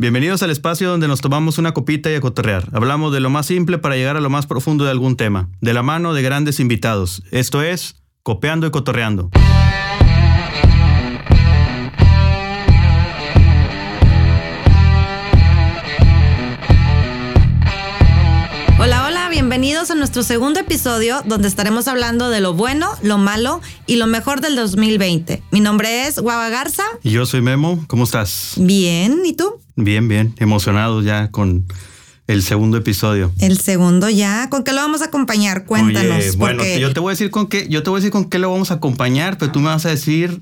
Bienvenidos al espacio donde nos tomamos una copita y a cotorrear. Hablamos de lo más simple para llegar a lo más profundo de algún tema, de la mano de grandes invitados. Esto es Copeando y Cotorreando. Hola, hola, bienvenidos a nuestro segundo episodio donde estaremos hablando de lo bueno, lo malo y lo mejor del 2020. Mi nombre es Guava Garza. Y yo soy Memo. ¿Cómo estás? Bien, ¿y tú? Bien, bien. Emocionado ya con el segundo episodio. El segundo ya. ¿Con qué lo vamos a acompañar? Cuéntanos. Oye, bueno, porque- yo te voy a decir con qué, yo te voy a decir con qué lo vamos a acompañar, pero tú me vas a decir.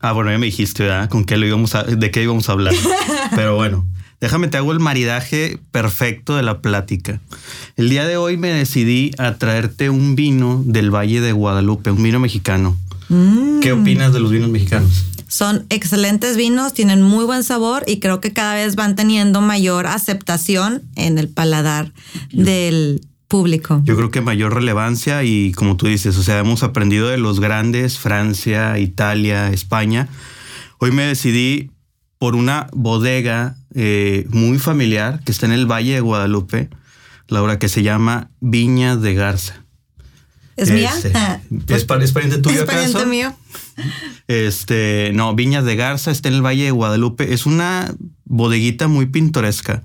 Ah, bueno, ya me dijiste, ¿verdad? Con qué lo íbamos a, de qué íbamos a hablar. pero bueno, déjame te hago el maridaje perfecto de la plática. El día de hoy me decidí a traerte un vino del Valle de Guadalupe, un vino mexicano. Mm, ¿Qué opinas de los vinos mexicanos? Son excelentes vinos, tienen muy buen sabor y creo que cada vez van teniendo mayor aceptación en el paladar del público. Yo creo que mayor relevancia y como tú dices, o sea, hemos aprendido de los grandes, Francia, Italia, España. Hoy me decidí por una bodega eh, muy familiar que está en el Valle de Guadalupe, Laura, que se llama Viña de Garza. ¿Es mía? Este, ¿Es, pa- es pariente tuyo ¿Es pariente acaso? mío? Este, no, Viñas de Garza está en el Valle de Guadalupe. Es una bodeguita muy pintoresca.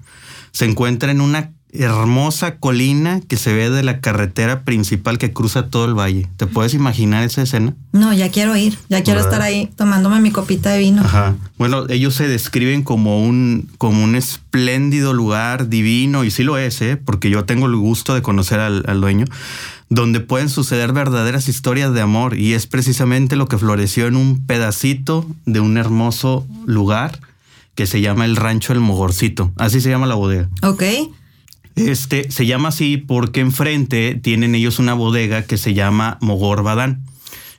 Se encuentra en una hermosa colina que se ve de la carretera principal que cruza todo el valle. ¿Te puedes imaginar esa escena? No, ya quiero ir, ya quiero ¿Verdad? estar ahí tomándome mi copita de vino. Ajá. Bueno, ellos se describen como un, como un espléndido lugar divino, y sí lo es, ¿eh? porque yo tengo el gusto de conocer al, al dueño, donde pueden suceder verdaderas historias de amor, y es precisamente lo que floreció en un pedacito de un hermoso lugar que se llama el Rancho El Mogorcito. Así se llama la bodega. Ok. Este se llama así porque enfrente tienen ellos una bodega que se llama Mogor Badán.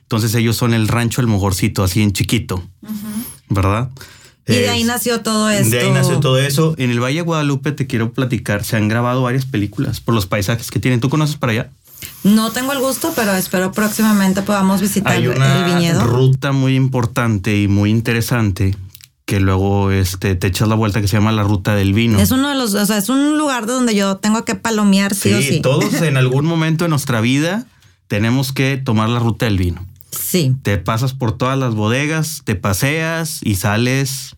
Entonces ellos son el rancho El Mogorcito, así en chiquito, ¿verdad? Y de ahí nació todo esto. de ahí nació todo eso. En el Valle de Guadalupe te quiero platicar, se han grabado varias películas por los paisajes que tienen. ¿Tú conoces para allá? No tengo el gusto, pero espero próximamente podamos visitar Hay el una viñedo. ruta muy importante y muy interesante que luego este, te echas la vuelta que se llama la Ruta del Vino. Es uno de los, o sea, es un lugar de donde yo tengo que palomear sí, o sí. todos en algún momento de nuestra vida tenemos que tomar la Ruta del Vino. Sí. Te pasas por todas las bodegas, te paseas y sales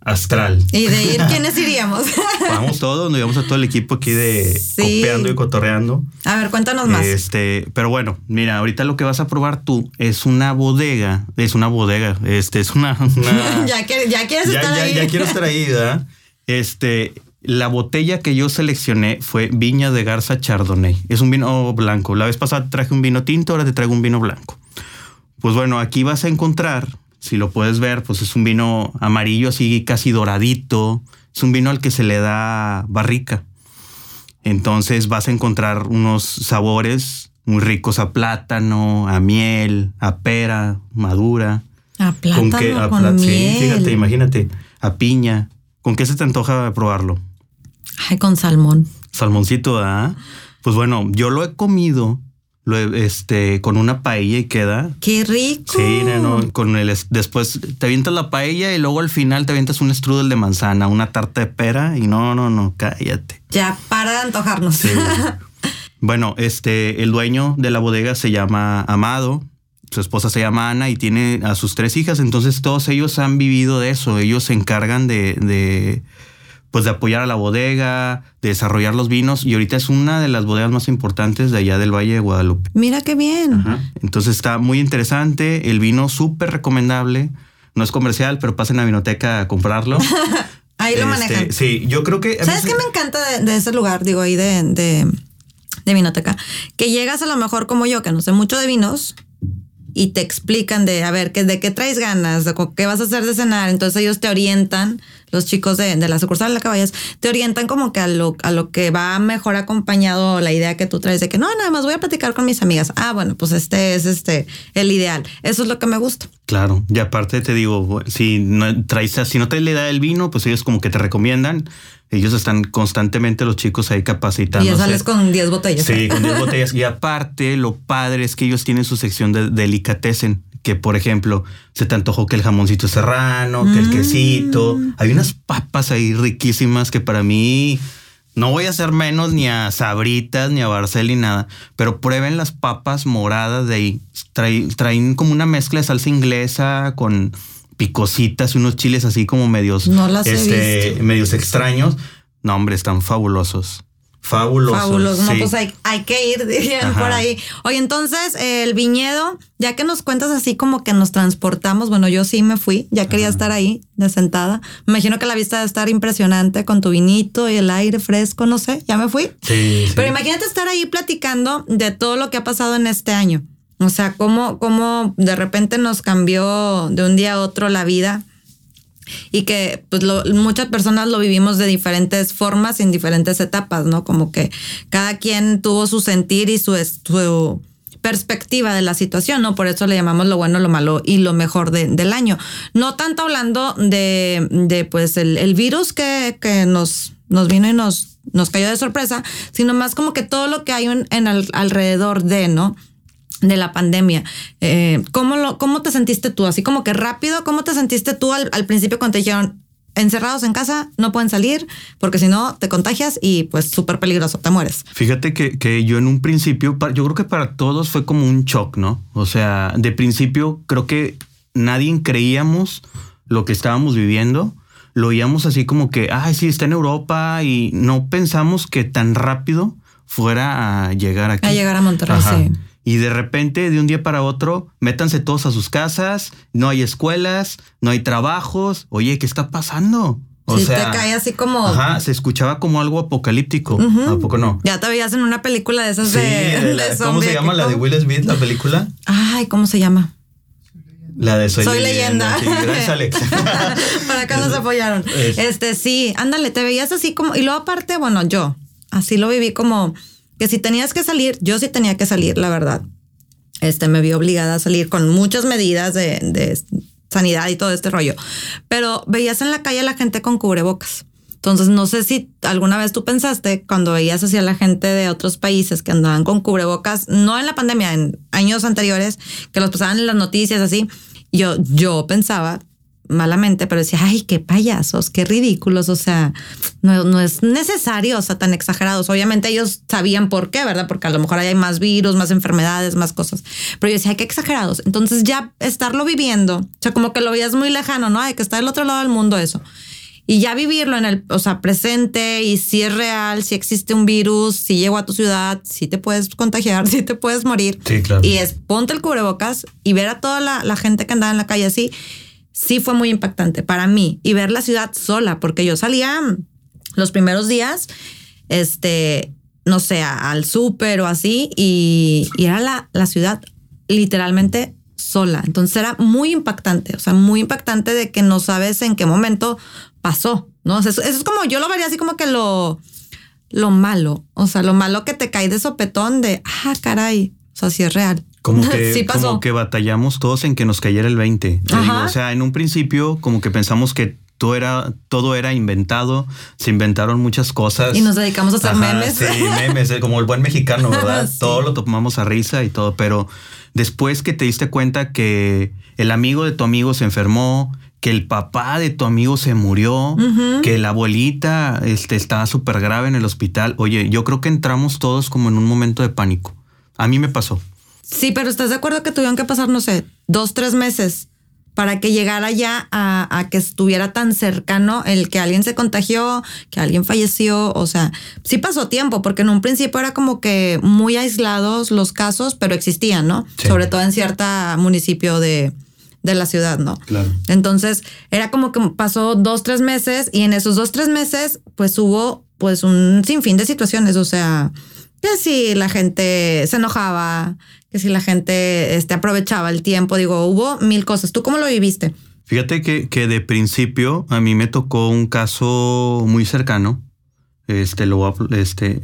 astral. Y de ir, ¿quiénes iríamos? Vamos todos, nos llevamos a todo el equipo aquí de Sí. y cotorreando. A ver, cuéntanos más. Este, pero bueno, mira, ahorita lo que vas a probar tú es una bodega, es una bodega, este, es una, una- ya, que, ya quieres ya, estar ya- ahí. ya quiero estar ahí, ¿verdad? Este, la botella que yo seleccioné fue Viña de Garza Chardonnay. Es un vino blanco. La vez pasada traje un vino tinto, ahora te traigo un vino blanco. Pues bueno, aquí vas a encontrar, si lo puedes ver, pues es un vino amarillo así casi doradito. Es un vino al que se le da barrica. Entonces vas a encontrar unos sabores muy ricos a plátano, a miel, a pera madura. A plátano con, qué? A miel. Sí, fíjate, imagínate. A piña. ¿Con qué se te antoja probarlo? Ay, con salmón. Salmoncito, ¿ah? Pues bueno, yo lo he comido lo este, con una paella y queda. Qué rico. Sí, no, con el es- después te avientas la paella y luego al final te avientas un strudel de manzana, una tarta de pera y no, no, no, cállate. Ya para de antojarnos. Sí. bueno, este, el dueño de la bodega se llama Amado, su esposa se llama Ana y tiene a sus tres hijas, entonces todos ellos han vivido de eso, ellos se encargan de, de, pues de apoyar a la bodega, de desarrollar los vinos y ahorita es una de las bodegas más importantes de allá del Valle de Guadalupe. Mira qué bien. Entonces está muy interesante, el vino súper recomendable, no es comercial, pero pasen a Vinoteca a comprarlo. Ahí lo Este, manejan. Sí, yo creo que... ¿Sabes qué me encanta de, de ese lugar? Digo, ahí de, de, de Vinoteca. Que llegas a lo mejor como yo, que no sé mucho de vinos, y te explican de, a ver, ¿qué, de qué traes ganas, de qué vas a hacer de cenar. Entonces ellos te orientan, los chicos de, de la sucursal de la caballas, te orientan como que a lo, a lo que va mejor acompañado la idea que tú traes de que no, nada más voy a platicar con mis amigas. Ah, bueno, pues este es este el ideal. Eso es lo que me gusta. Claro, y aparte te digo, si no traes, si no te le da el vino, pues ellos como que te recomiendan. Ellos están constantemente los chicos ahí Y capacitándose. ya sales con 10 botellas. Sí, con 10 botellas. Y aparte, lo padre es que ellos tienen su sección de delicatessen, que, por ejemplo, se te antojó que el jamoncito serrano, que el Mm. quesito. Hay unas papas ahí riquísimas que para mí no voy a hacer menos ni a Sabritas ni a Barcel ni nada, pero prueben las papas moradas de ahí. Traen, traen como una mezcla de salsa inglesa con picositas y unos chiles así como medios, No las este, medios extraños. No, hombre, están fabulosos. Fabulosos. Fabuloso. No, sí. pues hay, hay que ir, dirían por ahí. Oye, entonces, el viñedo, ya que nos cuentas así como que nos transportamos, bueno, yo sí me fui, ya quería estar ahí, de sentada. Me imagino que la vista de estar impresionante con tu vinito y el aire fresco, no sé, ya me fui. Sí, sí. Pero imagínate estar ahí platicando de todo lo que ha pasado en este año. O sea, cómo, cómo de repente nos cambió de un día a otro la vida y que pues lo- muchas personas lo vivimos de diferentes formas en diferentes etapas, ¿no? Como que cada quien tuvo su sentir y su, su perspectiva de la situación, ¿no? Por eso le llamamos lo bueno, lo malo y lo mejor de- del año. No tanto hablando de, de, pues el, virus que, que nos, nos vino y nos, nos cayó de sorpresa, sino más como que todo lo que hay en, en al- alrededor de, ¿no? De la pandemia. Eh, ¿cómo, lo, ¿Cómo te sentiste tú? Así como que rápido, ¿cómo te sentiste tú al, al principio cuando te dijeron encerrados en casa, no pueden salir, porque si no te contagias y pues súper peligroso, te mueres? Fíjate que, que yo en un principio, yo creo que para todos fue como un shock, ¿no? O sea, de principio creo que nadie creíamos lo que estábamos viviendo. Lo oíamos así como que, ay, sí, está en Europa y no pensamos que tan rápido fuera a llegar aquí. A llegar a Monterrey, Ajá. sí. Y de repente, de un día para otro, métanse todos a sus casas, no hay escuelas, no hay trabajos. Oye, ¿qué está pasando? Sí, te cae así como- Ajá, se escuchaba como algo apocalíptico. ¿A poco no? Ya te veías en una película de esas Sí, de, de la- de ¿cómo se llama la de Will Smith, la película? Ay, ¿cómo se llama? La de Soy, Soy leyenda. Sí, gracias, Alex. Para acá nos apoyaron. Es- Este, sí, ándale, te veías así como, y luego aparte, bueno, yo así lo viví como que si tenías que salir, yo sí tenía que salir, la verdad. Este, me vi obligada a salir con muchas medidas de, sanidad y todo este rollo. Pero veías en la calle a la gente con cubrebocas. Entonces, no sé si alguna vez tú pensaste cuando veías hacia la gente de otros países que andaban con cubrebocas, no en la pandemia, en años anteriores, que los pasaban en las noticias así. Yo, yo pensaba malamente, pero decía, ay, qué payasos, qué ridículos. O sea, no, no es necesario, o sea, tan exagerados. Obviamente ellos sabían por qué, ¿verdad? Porque a lo mejor hay más virus, más enfermedades, más cosas. Pero yo decía, ay, qué exagerados. Entonces ya estarlo viviendo, o sea, como que lo veías muy lejano, ¿no? Hay que estar del otro lado del mundo eso. Y ya vivirlo en el, o sea, presente y si es real, si existe un virus, si llegó a tu ciudad, si te puedes contagiar, si te puedes morir. Sí, claro. Y es ponte el cubrebocas y ver a toda la, la gente que andaba en la calle así, sí fue muy impactante para mí. Y ver la ciudad sola, porque yo salía los primeros días, este, no sé, al súper o así, y, era la, la ciudad literalmente sola. Entonces era muy impactante, o sea, muy impactante de que no sabes en qué momento pasó, ¿no? O eso es como, yo lo vería así como que lo, lo malo, o sea, lo malo que te cae de sopetón de, ah, caray, o sea, sí es real. Como que, sí como que batallamos todos en que nos cayera el 20. Te Ajá. digo, o sea, en un principio como que pensamos que todo era, todo era inventado, se inventaron muchas cosas. Y nos dedicamos a hacer Ajá, memes. Sí, memes, eh, como el buen mexicano, ¿verdad? Sí. Todo lo tomamos a risa y todo, pero después que te diste cuenta que el amigo de tu amigo se enfermó, que el papá de tu amigo se murió, que la abuelita este, estaba súper grave en el hospital, oye, yo creo que entramos todos como en un momento de pánico. A mí me pasó. Sí, pero ¿estás de acuerdo que tuvieron que pasar, no sé, dos, tres meses para que llegara ya a, a que estuviera tan cercano el que alguien se contagió, que alguien falleció? O sea, sí pasó tiempo, porque en un principio era como que muy aislados los casos, pero existían, ¿no? Sí. Sobre todo en cierta municipio de, de la ciudad, ¿no? Claro. Entonces, era como que pasó dos, tres meses y en esos dos, tres meses, pues hubo pues un sinfín de situaciones, o sea, que si la gente se enojaba, que si la gente este, aprovechaba el tiempo, digo, hubo mil cosas. ¿Tú cómo lo viviste? Fíjate que, que de principio a mí me tocó un caso muy cercano. Este, lo este,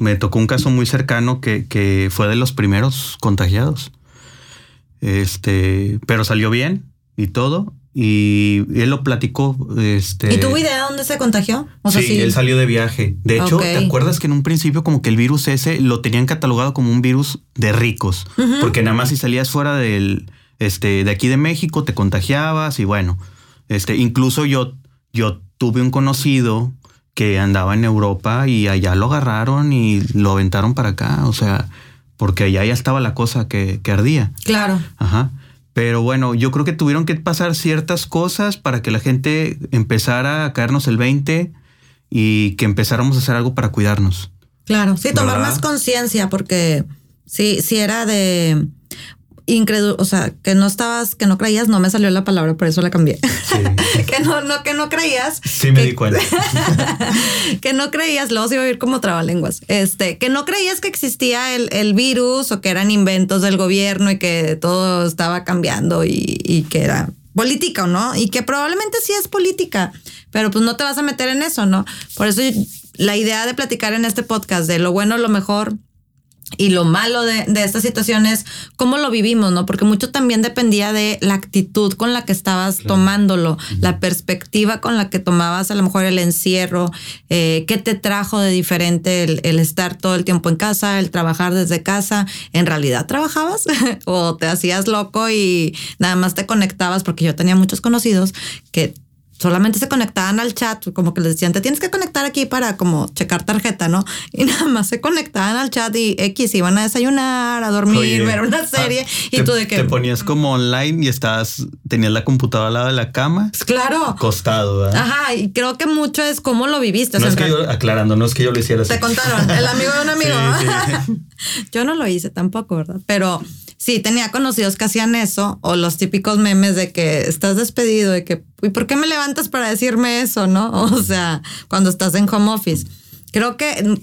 me tocó un caso muy cercano que, que fue de los primeros contagiados. Este, pero salió bien y todo. Y él lo platicó. Este, ¿Y tuvo idea dónde se contagió? O sea, sí, él salió de viaje. De hecho. ¿te acuerdas que en un principio como que el virus ese lo tenían catalogado como un virus de ricos? Porque nada más si salías fuera del, este, de aquí de México, te contagiabas y bueno, este, incluso yo, yo tuve un conocido que andaba en Europa y allá lo agarraron y lo aventaron para acá, o sea, porque allá ya estaba la cosa que, que ardía. Claro. Ajá. Pero bueno, yo creo que tuvieron que pasar ciertas cosas para que la gente empezara a caernos el 20 y que empezáramos a hacer algo para cuidarnos. Claro, sí, tomar ¿Verdad? más conciencia porque sí, sí era de incrédulo, o sea, que no estabas, que no creías, no me salió la palabra, por eso la cambié. que no, no, que no creías. Sí me que- di cuenta. que no creías, luego se iba a ir como trabalenguas, este, que no creías que existía el, el virus o que eran inventos del gobierno y que todo estaba cambiando y, y que era política, ¿o ¿no? Y que probablemente sí es política, pero pues no te vas a meter en eso, ¿no? Por eso la idea de platicar en este podcast de lo bueno, lo mejor y lo malo de, de esta situación es cómo lo vivimos, ¿no? Porque mucho también dependía de la actitud con la que estabas tomándolo, la perspectiva con la que tomabas a lo mejor el encierro, eh, qué te trajo de diferente el, el estar todo el tiempo en casa, el trabajar desde casa. ¿En realidad trabajabas o te hacías loco y nada más te conectabas? Porque yo tenía muchos conocidos que solamente se conectaban al chat, como que les decían, te tienes que conectar aquí para como checar tarjeta, ¿no? Y nada más se conectaban al chat y X iban a desayunar, a dormir, Oye, ver una serie ah, y te, tú de que... Te ponías como online y estabas, tenías la computadora al lado de la cama, Claro. acostado, ¿verdad? Ajá, y creo que mucho es cómo lo viviste. o No sea, es que yo, aclarando, no es que yo lo hiciera así. Te contaron, el amigo de un amigo. Sí, Yo no lo hice tampoco, ¿verdad? Pero sí, tenía conocidos que hacían eso, o los típicos memes de que estás despedido, de que, ¿y por qué me levantas para decirme eso, no? O sea, cuando estás en home office. Creo que,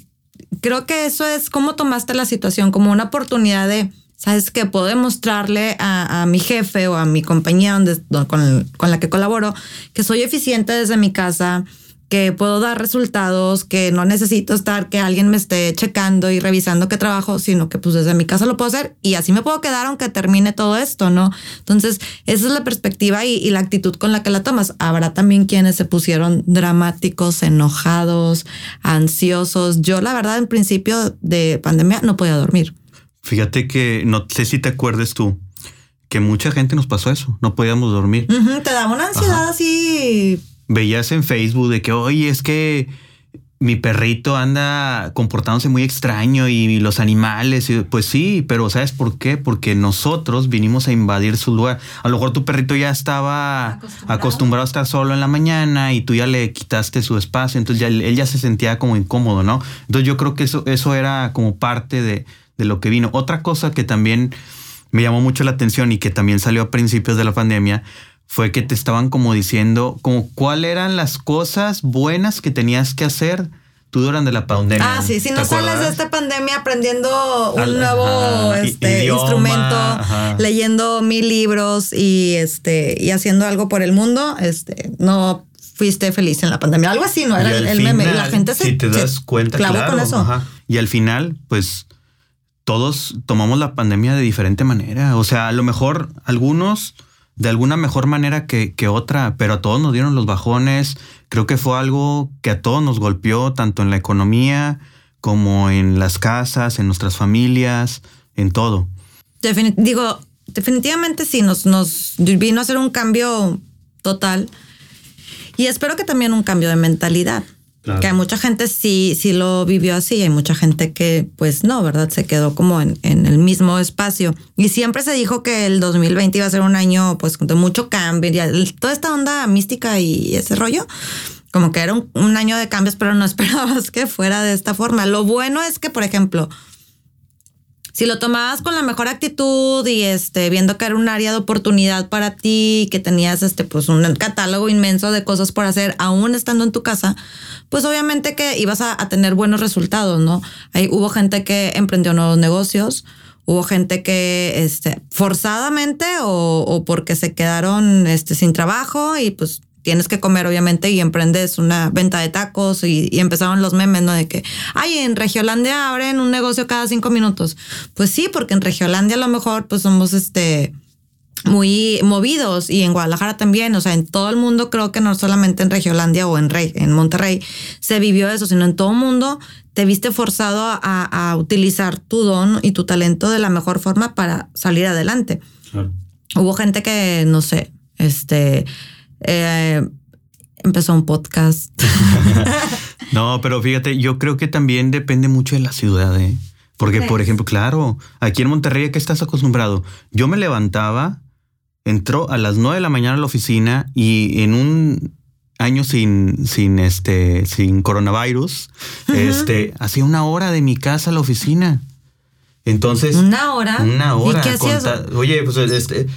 creo que eso es cómo tomaste la situación, como una oportunidad de, ¿sabes qué? Puedo demostrarle a, mi jefe o a mi compañía donde, don- con, con la que colaboro que soy eficiente desde mi casa, que puedo dar resultados, que no necesito estar, que alguien me esté checando y revisando qué trabajo, sino que pues desde mi casa lo puedo hacer y así me puedo quedar aunque termine todo esto, ¿no? Entonces, esa es la perspectiva y, y la actitud con la que la tomas. Habrá también quienes se pusieron dramáticos, enojados, ansiosos. Yo, la verdad, en principio de pandemia no podía dormir. Fíjate que no sé si te acuerdes tú que mucha gente nos pasó eso, no podíamos dormir. Te daba una ansiedad así. Veías en Facebook de que, oye, es que mi perrito anda comportándose muy extraño y los animales, y pues sí, pero ¿sabes por qué? Porque nosotros vinimos a invadir su lugar. A lo mejor tu perrito ya estaba Acostumbrado. acostumbrado, a estar solo en la mañana y tú ya le quitaste su espacio, entonces ya él ya se sentía como incómodo, ¿no? Entonces yo creo que eso, eso era como parte de, de lo que vino. Otra cosa que también me llamó mucho la atención y que también salió a principios de la pandemia fue que te estaban como diciendo como cuáles eran las cosas buenas que tenías que hacer tú durante la pandemia. Ah, sí, si ¿Te no sales de esta pandemia aprendiendo un Al- nuevo ajá, este, idioma, instrumento, ajá. leyendo mil libros y este y haciendo algo por el mundo, este, no fuiste feliz en la pandemia. Algo así, ¿no? Era el, meme. Y la gente se, si te se das cuenta, claro, con eso. ajá. Y al final, pues todos tomamos la pandemia de diferente manera. O sea, a lo mejor algunos de alguna mejor manera que, que otra, pero a todos nos dieron los bajones. Creo que fue algo que a todos nos golpeó, tanto en la economía como en las casas, en nuestras familias, en todo. Digo, definitivamente sí, nos, nos vino a hacer un cambio total. Y espero que también un cambio de mentalidad. Que hay mucha gente sí, sí lo vivió así, hay mucha gente que pues no, ¿verdad? Se quedó como en, en el mismo espacio. Y siempre se dijo que el 2020 iba a ser un año pues de mucho cambio, y toda esta onda mística y ese rollo. Como que era un, un año de cambios, pero no esperabas que fuera de esta forma. Lo bueno es que, por ejemplo, si lo tomabas con la mejor actitud y este viendo que era un área de oportunidad para ti, que tenías este pues un catálogo inmenso de cosas por hacer aún estando en tu casa, pues obviamente que ibas a, tener buenos resultados, ¿no? Ahí hubo gente que emprendió nuevos negocios, hubo gente que este forzadamente o, o porque se quedaron este sin trabajo y pues tienes que comer, obviamente, y emprendes una venta de tacos y, y empezaron los memes, ¿no? De que, ay, en Regiolandia abren un negocio cada cinco minutos. Pues sí, porque en Regiolandia a lo mejor pues somos este muy movidos y en Guadalajara también, o sea, en todo el mundo creo que no solamente en Regiolandia o en Rey, en Monterrey se vivió eso, sino en todo el mundo te viste forzado a, a utilizar tu don y tu talento de la mejor forma para salir adelante. Hubo gente que, no sé, este, eh, empezó un podcast. no, pero fíjate, yo creo que también depende mucho de la ciudad, ¿eh? Porque, por ejemplo, claro, aquí en Monterrey, ¿qué estás acostumbrado? Yo me levantaba, entró a las nueve de la mañana a la oficina y en un año sin, sin este, sin coronavirus, este, hacía una hora de mi casa a la oficina. Entonces. Una hora. Una hora. ¿Y qué hacías? Oye, pues este,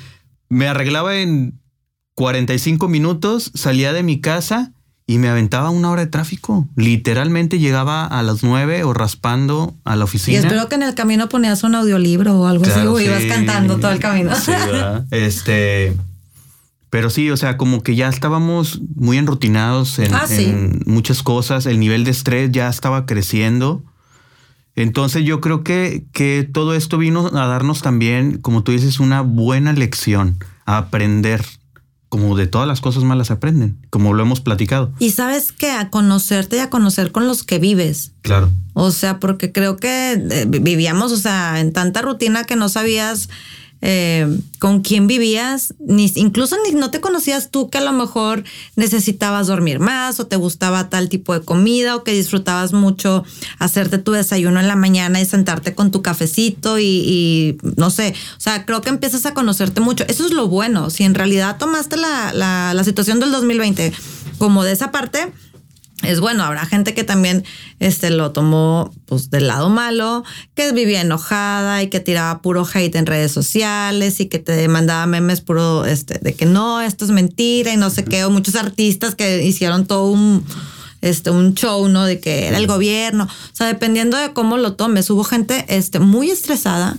me arreglaba en 45 minutos, salía de mi casa y me aventaba una hora de tráfico. Literalmente llegaba a las nueve o raspando a la oficina. Y espero que en el camino ponías un audiolibro o algo así, o ibas cantando todo el camino. Sí, este. Pero sí, o sea, como que ya estábamos muy enrutinados en, Ah, sí. en muchas cosas. El nivel de estrés ya estaba creciendo. Entonces yo creo que, que todo esto vino a darnos también, como tú dices, una buena lección, a aprender. Como de todas las cosas malas aprenden, como lo hemos platicado. Y sabes que a conocerte y a conocer con los que vives. Claro. O sea, porque creo que eh, vivíamos, o sea, en tanta rutina que no sabías eh, con quién vivías, ni incluso ni no te conocías tú que a lo mejor necesitabas dormir más o te gustaba tal tipo de comida o que disfrutabas mucho hacerte tu desayuno en la mañana y sentarte con tu cafecito y, no sé, o sea, creo que empiezas a conocerte mucho. Eso es lo bueno. Si en realidad tomaste la, la situación del 2020 como de esa parte, es bueno, habrá gente que también este, lo tomó pues, del lado malo, que vivía enojada y que tiraba puro hate en redes sociales y que te mandaba memes puro este, de que no, esto es mentira y no sé qué, o muchos artistas que hicieron todo un, este, un show, ¿no? De que era el gobierno. O sea, dependiendo de cómo lo tomes, hubo gente este, muy estresada,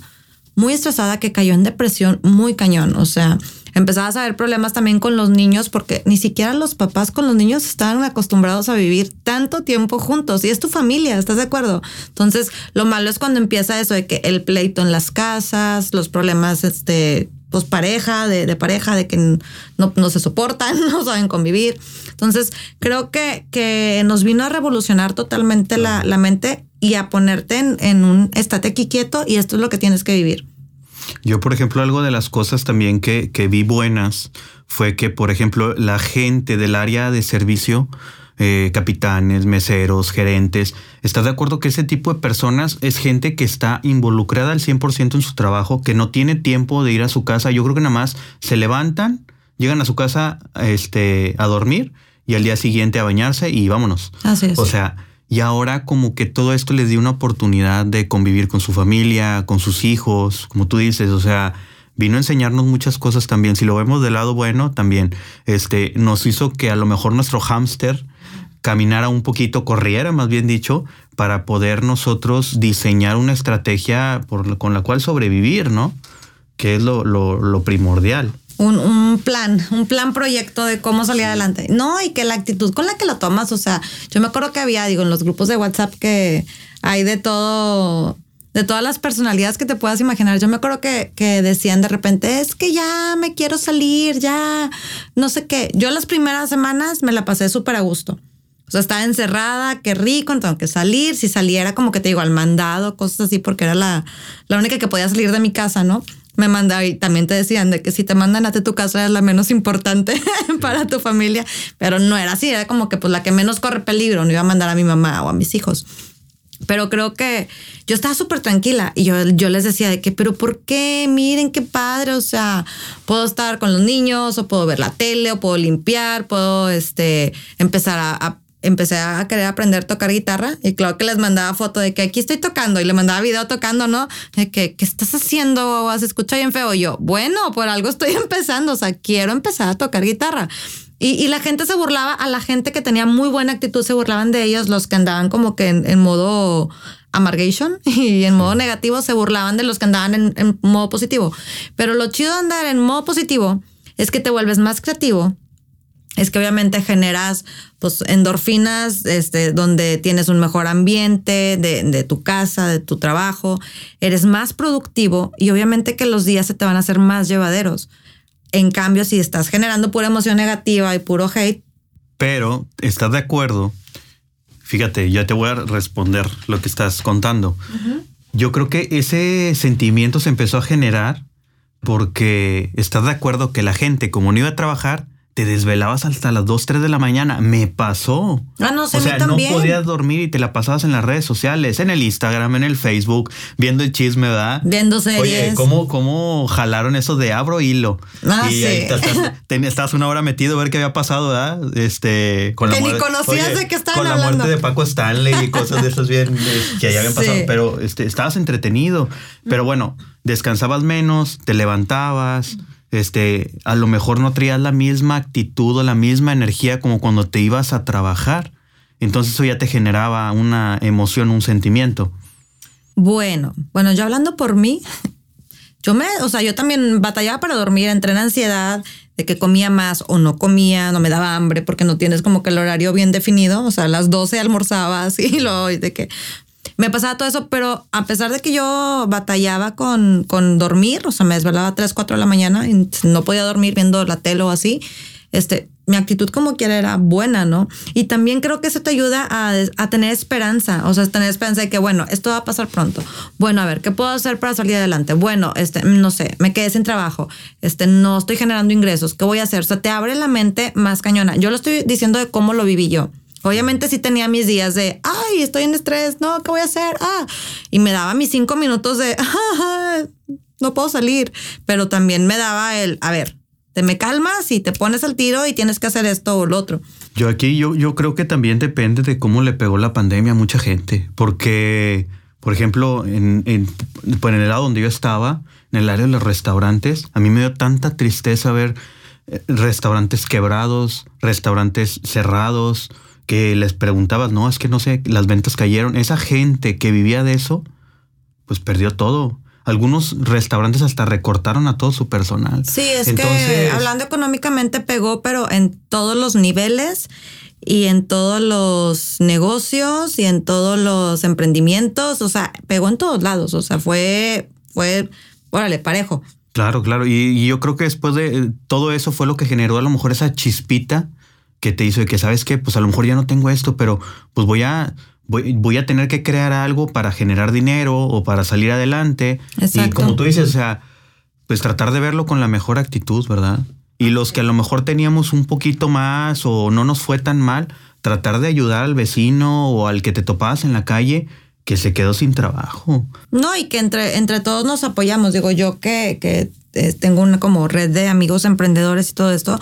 muy estresada que cayó en depresión muy cañón. O sea, empezabas a ver problemas también con los niños porque ni siquiera los papás con los niños estaban acostumbrados a vivir tanto tiempo juntos y es tu familia, ¿estás de acuerdo? Entonces, lo malo es cuando empieza eso de que el pleito en las casas, los problemas, este, pues pareja, de, de pareja, de que no, no, se soportan, no saben convivir. Entonces, creo que, que nos vino a revolucionar totalmente la, la mente y a ponerte en, en un estate aquí quieto y esto es lo que tienes que vivir. Yo, por ejemplo, algo de las cosas también que, que vi buenas fue que, por ejemplo, la gente del área de servicio, eh, capitanes, meseros, gerentes, ¿estás de acuerdo que ese tipo de personas es gente que está involucrada al 100% en su trabajo, que no tiene tiempo de ir a su casa? Yo creo que nada más se levantan, llegan a su casa este, a dormir y al día siguiente a bañarse y vámonos. Así es. O sea, y ahora como que todo esto les dio una oportunidad de convivir con su familia, con sus hijos, como tú dices, o sea, vino a enseñarnos muchas cosas también. Si lo vemos del lado bueno, también este, nos hizo que a lo mejor nuestro hámster caminara un poquito, corriera más bien dicho, para poder nosotros diseñar una estrategia por, con la cual sobrevivir, ¿no? Que es lo, lo, lo primordial. Un, un, plan, un plan proyecto de cómo salir adelante. No, y que la actitud con la que lo tomas, o sea, yo me acuerdo que había, digo, en los grupos de WhatsApp que hay de todo, de todas las personalidades que te puedas imaginar. Yo me acuerdo que, que decían de repente, es que ya me quiero salir, ya no sé qué. Yo las primeras semanas me la pasé súper a gusto. O sea, estaba encerrada, qué rico, no tengo que salir. Si saliera, como que te digo, al mandado, cosas así, porque era la, la única que podía salir de mi casa, ¿no? Me mandaba y también te decían de que si te mandan a tu casa es la menos importante para tu familia, pero no era así, era como que pues la que menos corre peligro, no iba a mandar a mi mamá o a mis hijos. Pero creo que yo estaba súper tranquila y yo, yo les decía de que, pero ¿por qué? Miren qué padre, o sea, puedo estar con los niños o puedo ver la tele o puedo limpiar, puedo este, empezar a, a empecé a querer aprender a tocar guitarra y claro que les mandaba foto de que aquí estoy tocando y le mandaba video tocando, ¿no? De que, ¿qué estás haciendo? Se escucha bien feo. Y yo, bueno, por algo estoy empezando, o sea, quiero empezar a tocar guitarra. Y, y, la gente se burlaba, a la gente que tenía muy buena actitud se burlaban de ellos, los que andaban como que en, en modo amargation y en modo negativo se burlaban de los que andaban en, en modo positivo. Pero lo chido de andar en modo positivo es que te vuelves más creativo, es que obviamente generas pues endorfinas, este, donde tienes un mejor ambiente de, de, tu casa, de tu trabajo, eres más productivo y obviamente que los días se te van a hacer más llevaderos. En cambio, si estás generando pura emoción negativa y puro hate. Pero, ¿estás de acuerdo? Fíjate, ya te voy a responder lo que estás contando. Uh -huh. Yo creo que ese sentimiento se empezó a generar porque estás de acuerdo que la gente, como no iba a trabajar, te desvelabas hasta las 2, 3 de la mañana. Me pasó. Ah, no sé, o sea, no podías dormir y te la pasabas en las redes sociales, en el Instagram, en el Facebook, viendo el chisme, ¿verdad? Viendo series. Oye, ¿cómo, cómo jalaron eso de abro hilo? Ah, y sí. ahí estás, una hora metido a ver qué había pasado, ¿verdad? Este, con Que ni conocías de qué estaban Con la hablando. muerte de Paco Stanley y cosas de esas bien eh, que ya habían Sí. pasado, pero este, estabas entretenido. Pero bueno, descansabas menos, te levantabas. Este, a lo mejor no traías la misma actitud o la misma energía como cuando te ibas a trabajar. Entonces eso ya te generaba una emoción, un sentimiento. Bueno, bueno, yo hablando por mí, yo me, o sea, yo también batallaba para dormir, entré en ansiedad de que comía más o no comía, no me daba hambre porque no tienes como que el horario bien definido, o sea, a las 12 almorzabas y luego de que me pasaba todo eso, pero a pesar de que yo batallaba con, con dormir, o sea, me desvelaba a 3, 4 de la mañana y no podía dormir viendo la tele o así, este, mi actitud como quiera era buena, ¿no? Y también creo que eso te ayuda a, a tener esperanza, o sea, tener esperanza de que, bueno, esto va a pasar pronto. Bueno, a ver, ¿qué puedo hacer para salir adelante? Bueno, este, no sé, me quedé sin trabajo, este, no estoy generando ingresos, ¿qué voy a hacer? O sea, te abre la mente más cañona. Yo lo estoy diciendo de cómo lo viví yo. Obviamente sí tenía mis días de, ay, estoy en estrés, no, ¿qué voy a hacer? Ah, y me daba mis cinco minutos de, "Ah, no puedo salir, pero también me daba el, a ver, te me calmas y te pones al tiro y tienes que hacer esto o lo otro. Yo aquí, yo, yo creo que también depende de cómo le pegó la pandemia a mucha gente. Porque, por ejemplo, en, en, pues, en el lado donde yo estaba, en el área de los restaurantes, a mí me dio tanta tristeza ver eh, restaurantes quebrados, restaurantes cerrados, que les preguntabas, no, es que no sé, las ventas cayeron. Esa gente que vivía de eso, pues perdió todo. Algunos restaurantes hasta recortaron a todo su personal. Sí, es que hablando económicamente pegó, pero en todos los niveles y en todos los negocios y en todos los emprendimientos, o sea, pegó en todos lados, o sea, fue, fue, órale, parejo. Claro, claro. Y, y yo creo que después de eh, todo eso fue lo que generó a lo mejor esa chispita que te hizo de que, ¿sabes qué? Pues a lo mejor ya no tengo esto, pero pues voy a, voy, voy a tener que crear algo para generar dinero o para salir adelante. Y Exacto. como tú dices, o sea, pues tratar de verlo con la mejor actitud, ¿verdad? Y los que a lo mejor teníamos un poquito más o no nos fue tan mal, tratar de ayudar al vecino o al que te topabas en la calle que se quedó sin trabajo. No, y que entre, entre todos nos apoyamos. Digo, yo que, que eh, tengo una como red de amigos emprendedores y todo esto,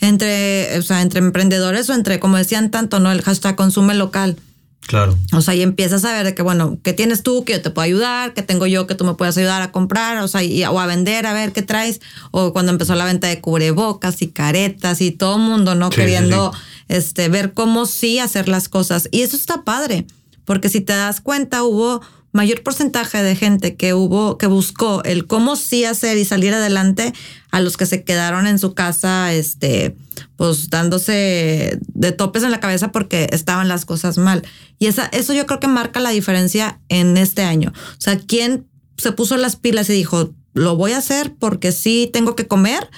entre, o sea, entre emprendedores o entre, como decían tanto, ¿no? El hashtag consume local. Claro. O sea, y empiezas a ver de que, bueno, ¿qué tienes tú que yo te puedo ayudar? ¿Qué tengo yo que tú me puedes ayudar a comprar? O sea, y- o a vender, a ver qué traes. O cuando empezó la venta de cubrebocas y caretas y todo el mundo, ¿no? Sí, Queriendo sí, Este, ver cómo sí hacer las cosas. Y eso está padre, porque si te das cuenta, hubo mayor porcentaje de gente que hubo, que buscó el cómo sí hacer y salir adelante a los que se quedaron en su casa, este, pues dándose de topes en la cabeza porque estaban las cosas mal. Y esa, eso yo creo que marca la diferencia en este año. O sea, ¿quién se puso las pilas y dijo, lo voy a hacer porque sí tengo que comer?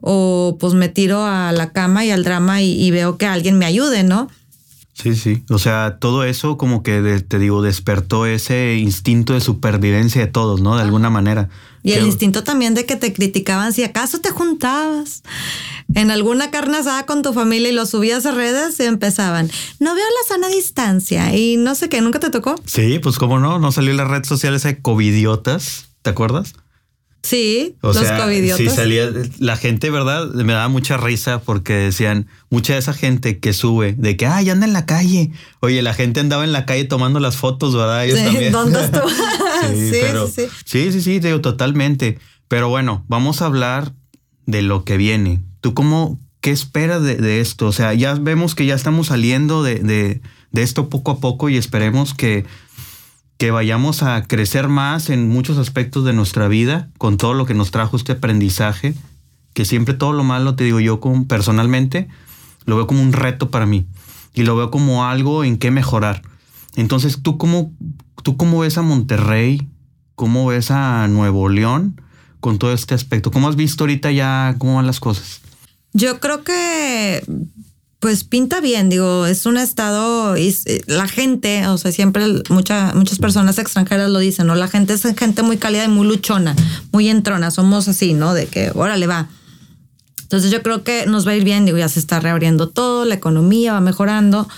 O pues me tiro a la cama y al drama y, y veo que alguien me ayude, ¿no? Sí, sí. O sea, todo eso como que de- te digo, despertó ese instinto de supervivencia de todos, ¿no? De alguna manera. Y el instinto también de que te criticaban si acaso te juntabas en alguna carne asada con tu familia y lo subías a redes y empezaban, no veo la sana distancia y no sé qué, nunca te tocó. Sí, pues cómo no, no salió en las redes sociales de covidiotas, ¿te acuerdas? Sí, O los sea, covidiotas. sí salía la gente, ¿verdad? Me daba mucha risa porque decían, mucha de esa gente que sube de que, ay, anda en la calle. Oye, la gente andaba en la calle tomando las fotos, ¿verdad? Ellos Sí, también. ¿Dónde estuvo? Sí, sí, pero- sí, sí. sí, sí, digo, totalmente. Pero bueno, vamos a hablar de lo que viene. ¿Tú cómo, qué esperas de, de esto? O sea, ya vemos que ya estamos saliendo de, de- de esto poco a poco y esperemos que, que vayamos a crecer más en muchos aspectos de nuestra vida con todo lo que nos trajo este aprendizaje, que siempre todo lo malo, te digo yo personalmente, lo veo como un reto para mí y lo veo como algo en qué mejorar. Entonces, ¿tú cómo, ¿tú cómo ves a Monterrey? ¿Cómo ves a Nuevo León con todo este aspecto? ¿Cómo has visto ahorita ya cómo van las cosas? Yo creo que Pues pinta bien, digo, es un estado, eh, la gente, o sea, siempre mucha, muchas personas extranjeras lo dicen, ¿no? La gente es gente muy cálida y muy luchona, muy entrona, somos así, ¿no? De que, órale, va. Entonces yo creo que nos va a ir bien, digo, ya se está reabriendo todo, la economía va mejorando.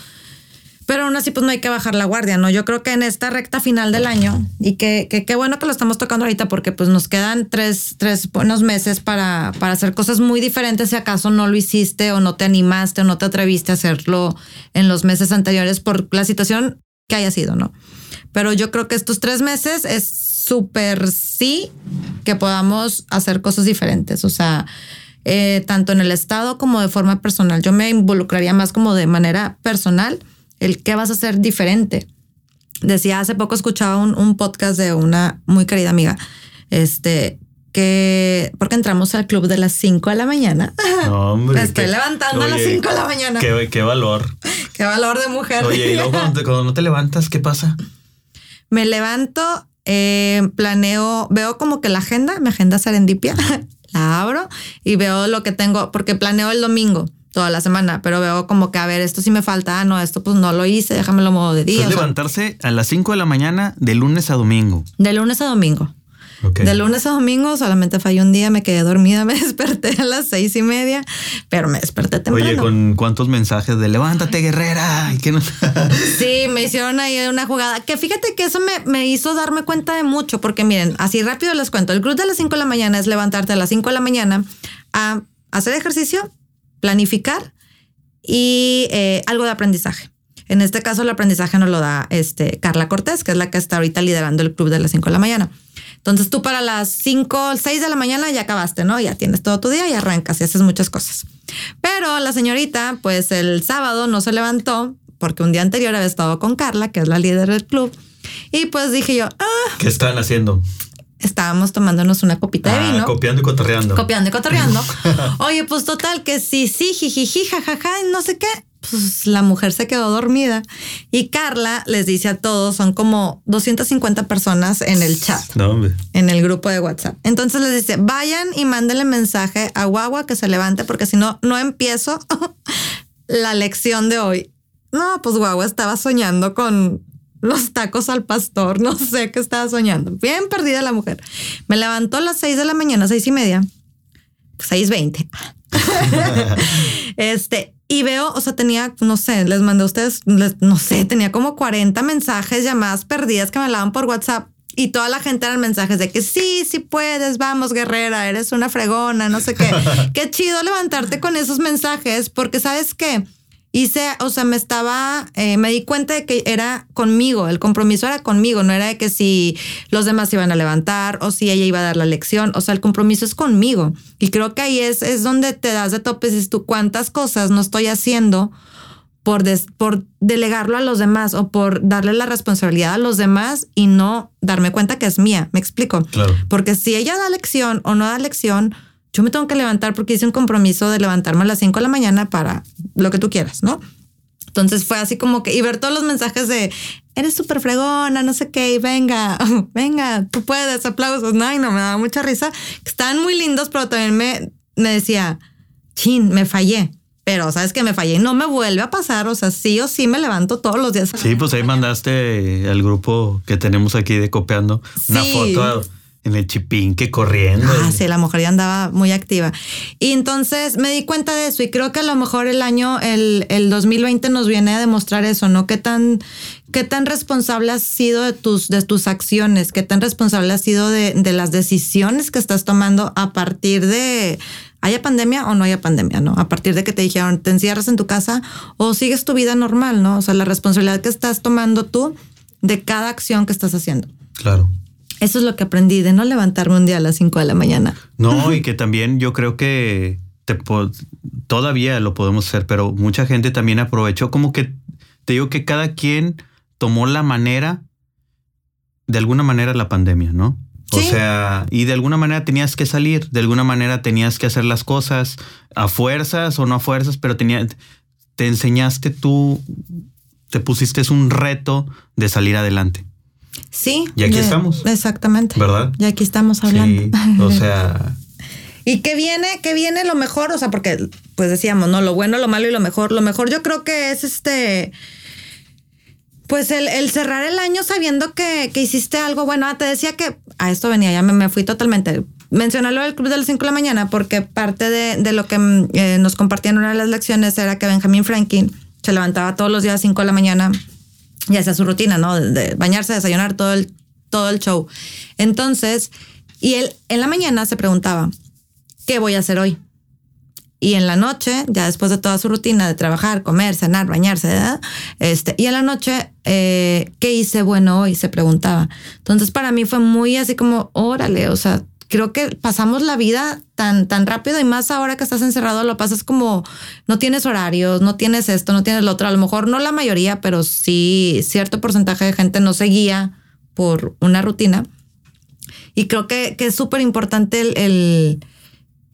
Pero aún así, pues no hay que bajar la guardia, ¿no? Yo creo que en esta recta final del año, y que qué bueno que lo estamos tocando ahorita, porque pues nos quedan tres, tres buenos meses para, para hacer cosas muy diferentes si acaso no lo hiciste o no te animaste o no te atreviste a hacerlo en los meses anteriores por la situación que haya sido, ¿no? Pero yo creo que estos tres meses es súper sí que podamos hacer cosas diferentes, o sea, eh, tanto en el Estado como de forma personal. Yo me involucraría más como de manera personal el qué vas a hacer diferente. Decía, hace poco escuchaba un, podcast de una muy querida amiga, este, que porque entramos al club de las 5 de la mañana. No, hombre. Me estoy levantando a las 5 de la mañana. Qué, valor. Qué valor de mujer. Oye, y luego cuando, no te levantas, ¿qué pasa? Me levanto, eh, planeo, veo como que la agenda, mi agenda serendipia, la abro y veo lo que tengo, porque planeo el domingo toda la semana, pero veo como que, a ver, esto sí me falta, ah, no, esto pues no lo hice, déjamelo modo de día. Es levantarse a las 5 de la mañana de lunes a domingo. De lunes a domingo. De lunes a domingo solamente falló un día, me quedé dormida, me desperté a las seis y media, pero me desperté temprano. Oye, ¿con cuántos mensajes de levántate, guerrera? ¿Y que no? sí, me hicieron ahí una jugada. Que fíjate que eso me, me, hizo darme cuenta de mucho, porque miren, así rápido les cuento. El club de las 5 de la mañana es levantarte a las 5 de la mañana a hacer ejercicio, planificar y eh, algo de aprendizaje. En este caso, el aprendizaje nos lo da este, Carla Cortés, que es la que está ahorita liderando el club de las 5 de la mañana. Entonces tú para las 5, 6 de la mañana ya acabaste, ¿no? Ya tienes todo tu día y arrancas y haces muchas cosas. Pero la señorita, pues el sábado no se levantó porque un día anterior había estado con Carla, que es la líder del club. Y pues dije yo, ah, ¿qué están haciendo? Estábamos tomándonos una copita de ah, vino. Copiando y cotorreando. Copiando y cotorreando. Oye, pues total, que sí, sí, jijiji, jajaja, no sé qué. Pues la mujer se quedó dormida y Carla les dice a todos, son como 250 personas en el chat, no, en el grupo de WhatsApp. Entonces les dice, vayan y mándenle mensaje a Guagua que se levante porque si no, no empiezo la lección de hoy. No, pues Guagua estaba soñando con los tacos al pastor, no sé qué estaba soñando. Bien perdida la mujer. Me levantó a las seis de la mañana, seis y media, seis veinte. este, y veo, o sea, tenía, no sé, les mandé a ustedes, no sé, tenía como 40 mensajes, llamadas perdidas que me hablaban por WhatsApp. Y toda la gente eran mensajes de que sí, sí puedes, vamos, guerrera, eres una fregona, no sé qué. qué chido levantarte con esos mensajes, porque sabes qué, hice, o sea, me estaba, eh, me di cuenta de que era conmigo, el compromiso era conmigo, no era de que si los demás iban a levantar o si ella iba a dar la lección, o sea, el compromiso es conmigo. Y creo que ahí es, es donde te das de topes, dices tú, cuántas cosas no estoy haciendo por, por delegarlo a los demás o por darle la responsabilidad a los demás y no darme cuenta que es mía, me explico. Porque si ella da lección o no da lección, yo me tengo que levantar porque hice un compromiso de levantarme a las 5 de la mañana para lo que tú quieras, ¿no? Entonces fue así como que, y ver todos los mensajes de, eres súper fregona, no sé qué, y venga, venga, tú puedes, aplausos, no, y no, me daba mucha risa. Estaban muy lindos, pero también me, me decía, chin, me fallé. Pero sabes que me fallé y no me vuelve a pasar. O sea, sí o sí me levanto todos los días. Sí, pues ahí mandaste al grupo que tenemos aquí de copiando una foto en el chipín que corriendo. Ah, sí, la mujer ya andaba muy activa. Y entonces me di cuenta de eso y creo que a lo mejor el año, el, el 2020 nos viene a demostrar eso, ¿no? ¿Qué tan, qué tan responsable has sido de tus, de tus acciones? ¿Qué tan responsable has sido de, de las decisiones que estás tomando a partir de haya pandemia o no haya pandemia, ¿no? A partir de que te dijeron, te encierras en tu casa o sigues tu vida normal, ¿no? O sea, la responsabilidad que estás tomando tú de cada acción que estás haciendo. Claro. Eso es lo que aprendí de no levantarme un día a las 5 de la mañana. No, y que también yo creo que te todavía lo podemos hacer, pero mucha gente también aprovechó como que te digo que cada quien tomó la manera, de alguna manera la pandemia, ¿no? O sea, y de alguna manera tenías que salir, de alguna manera tenías que hacer las cosas a fuerzas o no a fuerzas, pero tenía, te enseñaste tú, te pusiste un reto de salir adelante. Sí. Y aquí estamos. Exactamente. ¿Verdad? Y aquí estamos hablando. Sí, o sea. y que viene, que viene lo mejor, o sea, porque pues decíamos, ¿no? Lo bueno, lo malo y lo mejor. Lo mejor yo creo que es este pues el, cerrar el año sabiendo que, hiciste algo bueno. Ah, te decía que a esto venía, ya me, fui totalmente. Mencionarlo del Club de las 5 de la mañana porque parte de, lo que mm, eh, nos compartían en una de las lecciones era que Benjamin Franklin se levantaba todos los días a 5 de la mañana y hacía su rutina, ¿no? De bañarse, desayunar, todo el, todo el show. Entonces, y él en la mañana se preguntaba, ¿qué voy a hacer hoy? Y en la noche, ya después de toda su rutina de trabajar, comer, cenar, bañarse, este, y en la noche, eh, ¿qué hice bueno hoy? Se preguntaba. Entonces, para mí fue muy así como, órale, o sea, creo que pasamos la vida tan, tan rápido y más ahora que estás encerrado, lo pasas como, no tienes horarios, no tienes esto, no tienes lo otro. A lo mejor no la mayoría, pero sí cierto porcentaje de gente no se guía por una rutina. Y creo que, que es súper importante el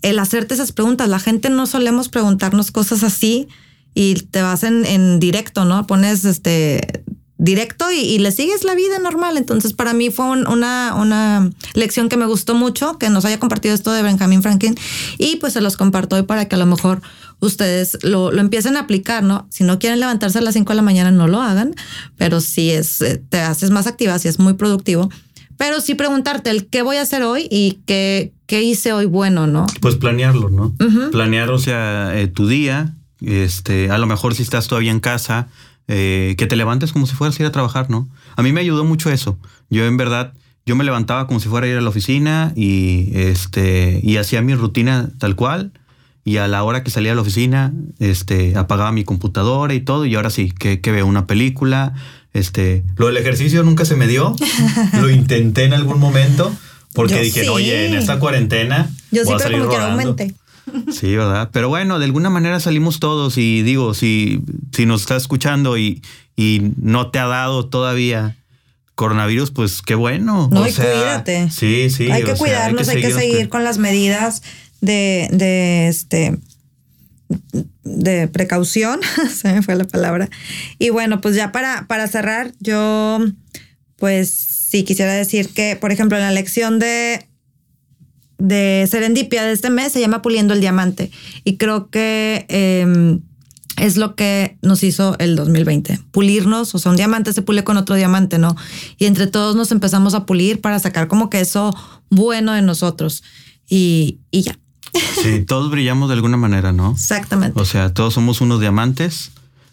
el hacerte esas preguntas. La gente no solemos preguntarnos cosas así y te vas en, directo, ¿no? Pones este directo y, le sigues la vida normal. Entonces, para mí fue una, una lección que me gustó mucho, que nos haya compartido esto de Benjamin Franklin. Y pues se los comparto hoy para que a lo mejor ustedes lo, lo empiecen a aplicar, ¿no? Si no quieren levantarse a las 5 de la mañana, no lo hagan, pero si es, eh, te haces más activa, si es muy productivo. Pero sí preguntarte el qué voy a hacer hoy y qué, qué hice hoy bueno, ¿no? Pues planearlo, ¿no? Planear, o sea, eh, tu día, este, a lo mejor si estás todavía en casa, eh, que te levantes como si fueras a ir a trabajar, ¿no? A mí me ayudó mucho eso. Yo en verdad, yo me levantaba como si fuera a ir a la oficina y, este, y hacía mi rutina tal cual. Y a la hora que salía a la oficina, este, apagaba mi computadora y todo. Y ahora sí, que, que veo una película. Este, lo del ejercicio nunca se me dio. lo intenté en algún momento porque dije, oye, en esta cuarentena. Yo voy a salir como aumente. Sí, ¿verdad? Pero bueno, de alguna manera salimos todos y digo, si, si nos estás escuchando y, y no te ha dado todavía coronavirus, pues qué bueno. No, y cuídate. Sí, sí. Hay que cuidarnos, hay que, seguir, con las medidas de, de este de precaución, se me fue la palabra. Y bueno, pues ya para, para cerrar, yo pues sí quisiera decir que, por ejemplo, en la lección de, de Serendipia de este mes se llama Puliendo el Diamante. Y creo que em, es lo que nos hizo el 2020. Pulirnos, o sea, un diamante se pule con otro diamante, ¿no? Y entre todos nos empezamos a pulir para sacar como que eso bueno de nosotros. Y, y ya. Sí, todos brillamos de alguna manera, ¿no? Exactamente. O sea, todos somos unos diamantes,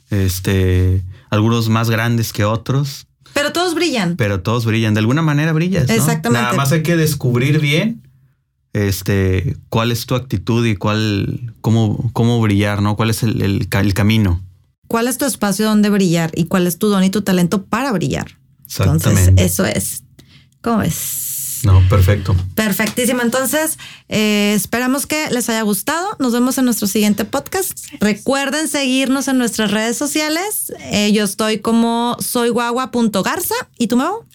este, algunos más grandes que otros, pero todos brillan. Pero todos brillan. De alguna manera brillas. Exactamente. Nada más hay que descubrir bien este, cuál es tu actitud y cuál, cómo, cómo brillar, ¿no? ¿Cuál es el, el, camino? ¿Cuál es tu espacio donde brillar y cuál es tu don y tu talento para brillar? Exactamente. Entonces, eso es. ¿Cómo es? No, perfecto. Perfectísimo. Entonces, eh, esperamos que les haya gustado. Nos vemos en nuestro siguiente podcast. Recuerden seguirnos en nuestras redes sociales. Eh, yo estoy como soyguagua.garza. ¿Y tú, Memo?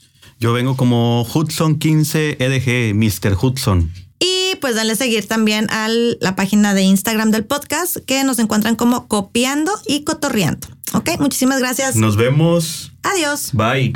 Yo vengo como Hudson15EDG, Mr. Hudson. Y pues denle seguir también a la página de Instagram del podcast que nos encuentran como copiando y cotorreando. Ok, muchísimas gracias. Nos vemos. Adiós. Bye.